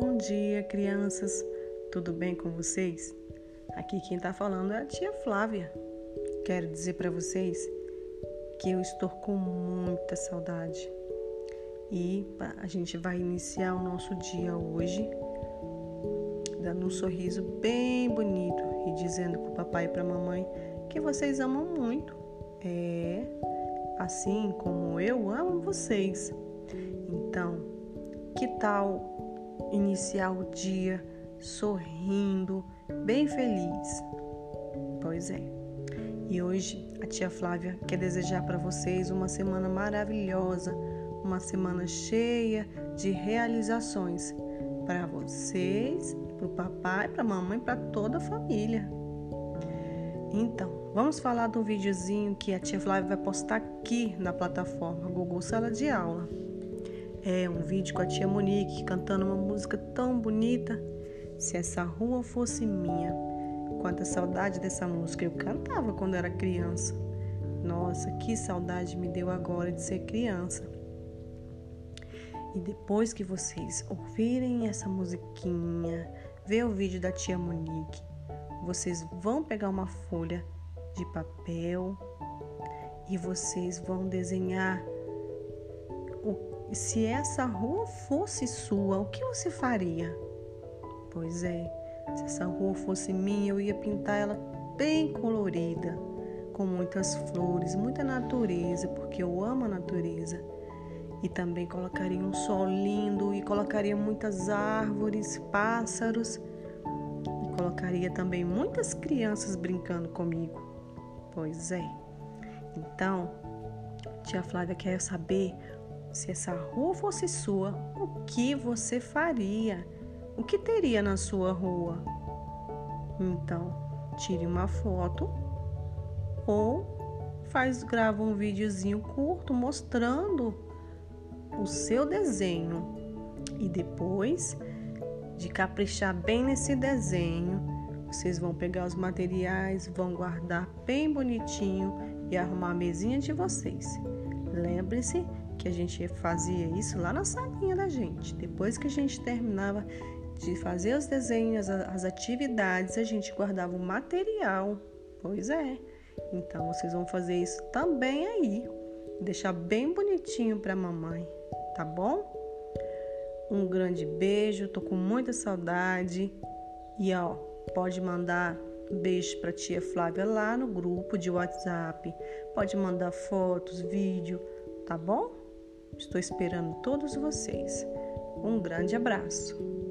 dia, crianças. Tudo bem com vocês? Aqui quem está falando é a tia Flávia. Quero dizer para vocês que eu estou com muita saudade. E a gente vai iniciar o nosso dia hoje dando um sorriso bem bonito e dizendo para o papai e para a mamãe que vocês amam muito. É assim como eu amo vocês. Então, que tal iniciar o dia sorrindo, bem feliz? Pois é. E hoje a tia Flávia quer desejar para vocês uma semana maravilhosa, uma semana cheia de realizações para vocês, para o papai, para a mamãe, para toda a família. Então, vamos falar do videozinho que a tia Flávia vai postar aqui na plataforma Google Sala de Aula. É um vídeo com a tia Monique cantando uma música tão bonita. Se essa rua fosse minha. Quanta saudade dessa música. Eu cantava quando era criança. Nossa, que saudade me deu agora de ser criança. E depois que vocês ouvirem essa musiquinha, ver o vídeo da tia Monique, vocês vão pegar uma folha de papel e vocês vão desenhar se essa rua fosse sua, o que você faria? Pois é, se essa rua fosse minha, eu ia pintar ela bem colorida, com muitas flores, muita natureza, porque eu amo a natureza. E também colocaria um sol lindo e colocaria muitas árvores, pássaros colocaria também muitas crianças brincando comigo. Pois é. Então, tia Flávia quer saber se essa rua fosse sua, o que você faria? O que teria na sua rua? Então, tire uma foto ou faz grava um videozinho curto mostrando o seu desenho e depois de caprichar bem nesse desenho. Vocês vão pegar os materiais, vão guardar bem bonitinho e arrumar a mesinha de vocês. Lembre-se que a gente fazia isso lá na salinha da gente. Depois que a gente terminava de fazer os desenhos, as atividades, a gente guardava o material. Pois é. Então vocês vão fazer isso também aí. Deixar bem bonitinho para mamãe, tá bom? Um grande beijo, tô com muita saudade. E ó, pode mandar beijo para tia Flávia lá no grupo de WhatsApp. Pode mandar fotos, vídeo, tá bom? Estou esperando todos vocês. Um grande abraço.